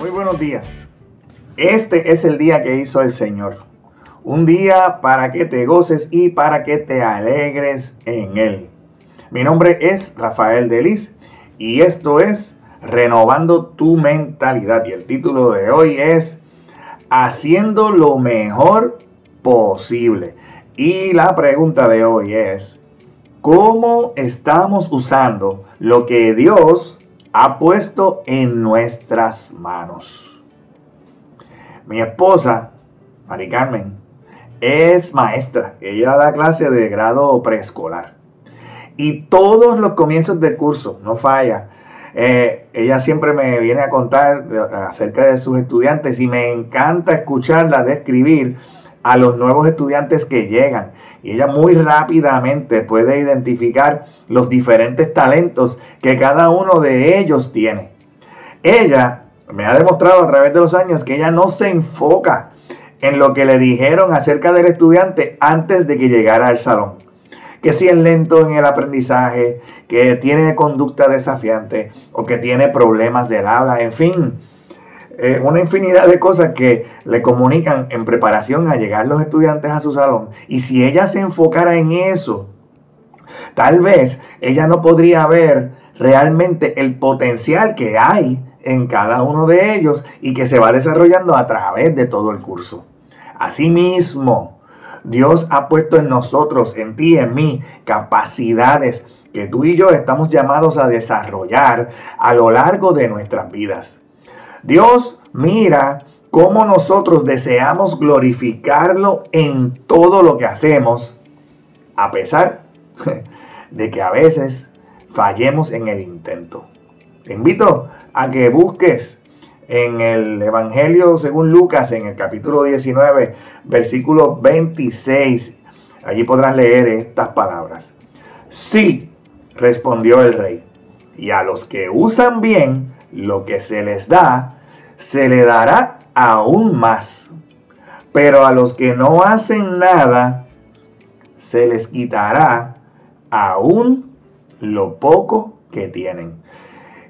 Muy buenos días. Este es el día que hizo el Señor. Un día para que te goces y para que te alegres en Él. Mi nombre es Rafael Delis y esto es Renovando tu mentalidad. Y el título de hoy es Haciendo lo mejor posible. Y la pregunta de hoy es, ¿cómo estamos usando lo que Dios ha puesto en nuestras manos? Mi esposa, Mari Carmen, es maestra. Ella da clase de grado preescolar. Y todos los comienzos del curso, no falla. Eh, ella siempre me viene a contar acerca de sus estudiantes y me encanta escucharla describir a los nuevos estudiantes que llegan. Y ella muy rápidamente puede identificar los diferentes talentos que cada uno de ellos tiene. Ella me ha demostrado a través de los años que ella no se enfoca en lo que le dijeron acerca del estudiante antes de que llegara al salón. Que si es lento en el aprendizaje, que tiene conducta desafiante o que tiene problemas del habla, en fin, eh, una infinidad de cosas que le comunican en preparación a llegar los estudiantes a su salón. Y si ella se enfocara en eso, tal vez ella no podría ver realmente el potencial que hay en cada uno de ellos y que se va desarrollando a través de todo el curso. Asimismo, Dios ha puesto en nosotros, en ti, en mí, capacidades que tú y yo estamos llamados a desarrollar a lo largo de nuestras vidas. Dios mira cómo nosotros deseamos glorificarlo en todo lo que hacemos, a pesar de que a veces fallemos en el intento. Te invito a que busques en el Evangelio según Lucas, en el capítulo 19, versículo 26. Allí podrás leer estas palabras. Sí, respondió el rey, y a los que usan bien lo que se les da, se le dará aún más. Pero a los que no hacen nada, se les quitará aún lo poco que tienen.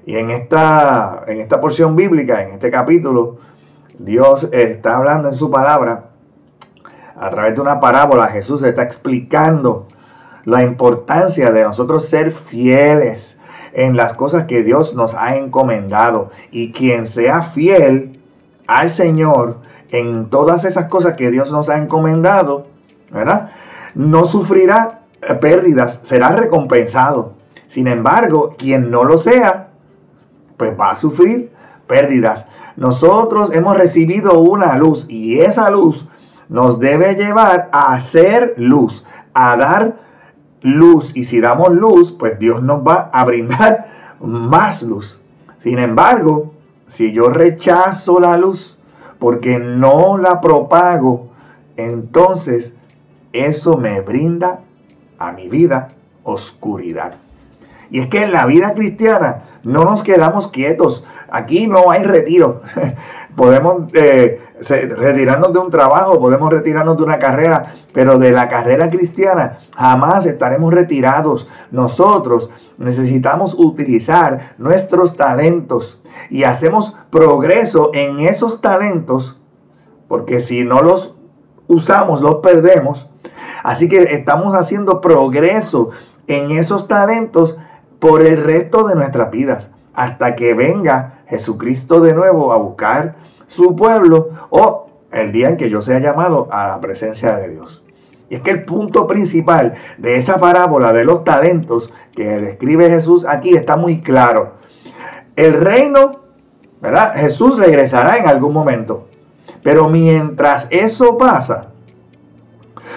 Y en esta, en esta porción bíblica, en este capítulo, Dios está hablando en su palabra a través de una parábola. Jesús está explicando la importancia de nosotros ser fieles en las cosas que Dios nos ha encomendado. Y quien sea fiel al Señor en todas esas cosas que Dios nos ha encomendado, ¿verdad? No sufrirá pérdidas, será recompensado. Sin embargo, quien no lo sea, pues va a sufrir pérdidas. Nosotros hemos recibido una luz y esa luz nos debe llevar a hacer luz, a dar luz. Y si damos luz, pues Dios nos va a brindar más luz. Sin embargo, si yo rechazo la luz porque no la propago, entonces eso me brinda a mi vida oscuridad. Y es que en la vida cristiana no nos quedamos quietos. Aquí no hay retiro. podemos eh, retirarnos de un trabajo, podemos retirarnos de una carrera, pero de la carrera cristiana jamás estaremos retirados. Nosotros necesitamos utilizar nuestros talentos y hacemos progreso en esos talentos, porque si no los usamos, los perdemos. Así que estamos haciendo progreso en esos talentos por el resto de nuestras vidas, hasta que venga Jesucristo de nuevo a buscar su pueblo o el día en que yo sea llamado a la presencia de Dios. Y es que el punto principal de esa parábola de los talentos que describe Jesús aquí está muy claro. El reino, ¿verdad? Jesús regresará en algún momento. Pero mientras eso pasa,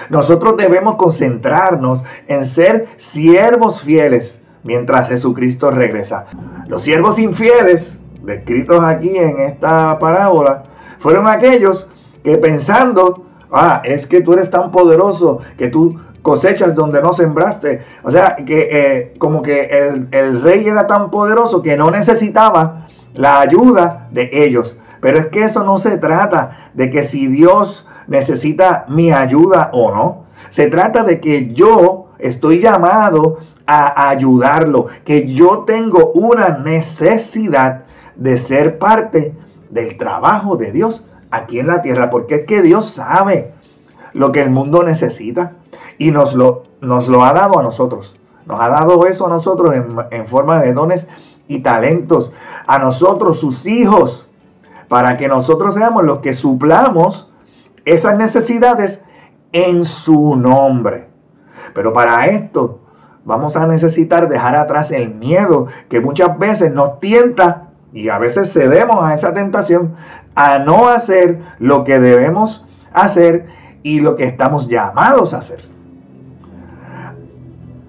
nosotros debemos concentrarnos en ser siervos fieles mientras Jesucristo regresa. Los siervos infieles, descritos aquí en esta parábola, fueron aquellos que pensando, ah, es que tú eres tan poderoso que tú cosechas donde no sembraste. O sea, que eh, como que el, el rey era tan poderoso que no necesitaba la ayuda de ellos. Pero es que eso no se trata de que si Dios necesita mi ayuda o no. Se trata de que yo estoy llamado a ayudarlo, que yo tengo una necesidad de ser parte del trabajo de Dios aquí en la tierra, porque es que Dios sabe lo que el mundo necesita y nos lo, nos lo ha dado a nosotros. Nos ha dado eso a nosotros en, en forma de dones y talentos, a nosotros, sus hijos, para que nosotros seamos los que suplamos esas necesidades en su nombre. Pero para esto vamos a necesitar dejar atrás el miedo que muchas veces nos tienta y a veces cedemos a esa tentación a no hacer lo que debemos hacer y lo que estamos llamados a hacer.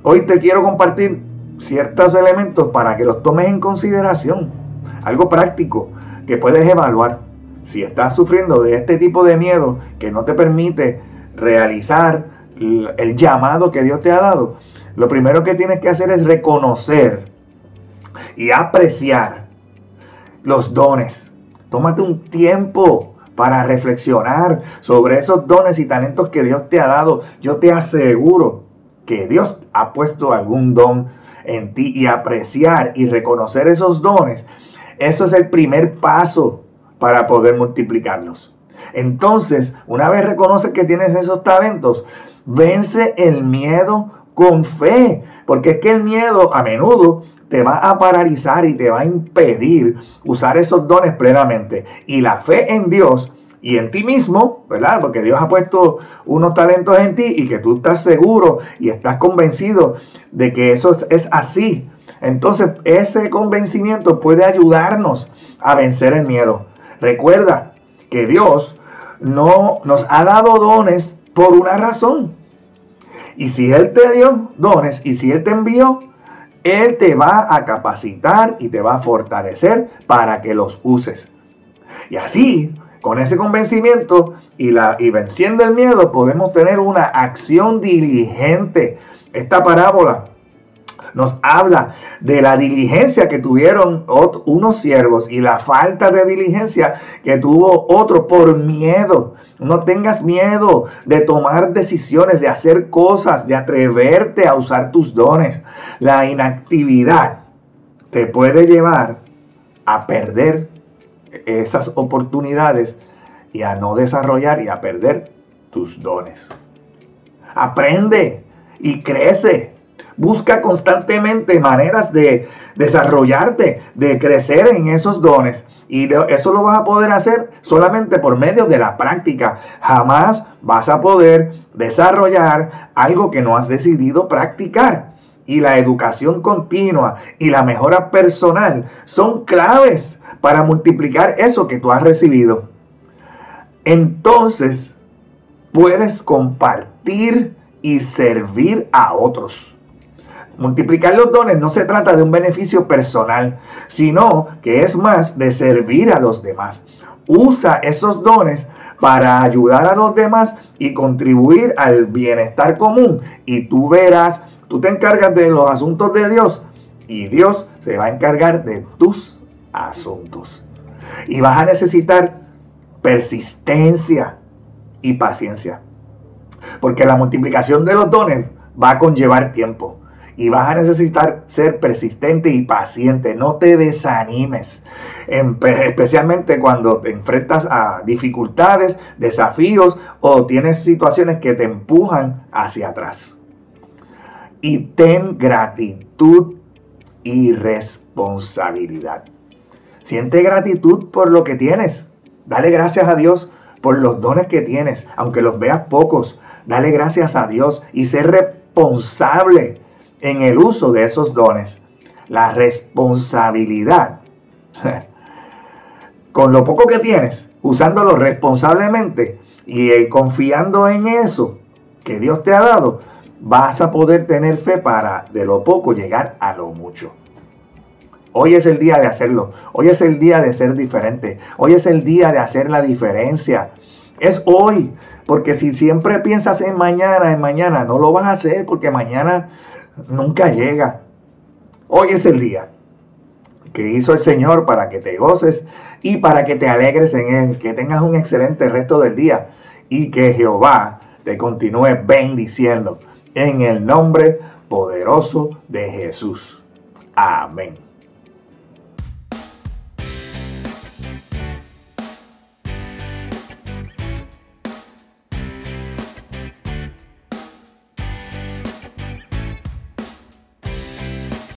Hoy te quiero compartir ciertos elementos para que los tomes en consideración. Algo práctico que puedes evaluar. Si estás sufriendo de este tipo de miedo que no te permite realizar el llamado que Dios te ha dado, lo primero que tienes que hacer es reconocer y apreciar los dones. Tómate un tiempo para reflexionar sobre esos dones y talentos que Dios te ha dado. Yo te aseguro que Dios ha puesto algún don en ti y apreciar y reconocer esos dones. Eso es el primer paso para poder multiplicarlos. Entonces, una vez reconoces que tienes esos talentos, vence el miedo con fe, porque es que el miedo a menudo te va a paralizar y te va a impedir usar esos dones plenamente. Y la fe en Dios y en ti mismo, ¿verdad? Porque Dios ha puesto unos talentos en ti y que tú estás seguro y estás convencido de que eso es así. Entonces, ese convencimiento puede ayudarnos a vencer el miedo. Recuerda que Dios no nos ha dado dones por una razón. Y si Él te dio dones y si Él te envió, Él te va a capacitar y te va a fortalecer para que los uses. Y así, con ese convencimiento y, la, y venciendo el miedo, podemos tener una acción diligente. Esta parábola nos habla de la diligencia que tuvieron unos siervos y la falta de diligencia que tuvo otro por miedo. No tengas miedo de tomar decisiones, de hacer cosas, de atreverte a usar tus dones. La inactividad te puede llevar a perder esas oportunidades y a no desarrollar y a perder tus dones. Aprende y crece. Busca constantemente maneras de desarrollarte, de crecer en esos dones. Y eso lo vas a poder hacer solamente por medio de la práctica. Jamás vas a poder desarrollar algo que no has decidido practicar. Y la educación continua y la mejora personal son claves para multiplicar eso que tú has recibido. Entonces, puedes compartir y servir a otros. Multiplicar los dones no se trata de un beneficio personal, sino que es más de servir a los demás. Usa esos dones para ayudar a los demás y contribuir al bienestar común. Y tú verás, tú te encargas de los asuntos de Dios y Dios se va a encargar de tus asuntos. Y vas a necesitar persistencia y paciencia. Porque la multiplicación de los dones va a conllevar tiempo y vas a necesitar ser persistente y paciente. No te desanimes, especialmente cuando te enfrentas a dificultades, desafíos o tienes situaciones que te empujan hacia atrás. Y ten gratitud y responsabilidad. Siente gratitud por lo que tienes. Dale gracias a Dios por los dones que tienes, aunque los veas pocos. Dale gracias a Dios y sé responsable en el uso de esos dones. La responsabilidad. Con lo poco que tienes, usándolo responsablemente y eh, confiando en eso que Dios te ha dado, vas a poder tener fe para de lo poco llegar a lo mucho. Hoy es el día de hacerlo. Hoy es el día de ser diferente. Hoy es el día de hacer la diferencia. Es hoy. Porque si siempre piensas en mañana, en mañana, no lo vas a hacer porque mañana nunca llega. Hoy es el día que hizo el Señor para que te goces y para que te alegres en Él, que tengas un excelente resto del día y que Jehová te continúe bendiciendo en el nombre poderoso de Jesús. Amén.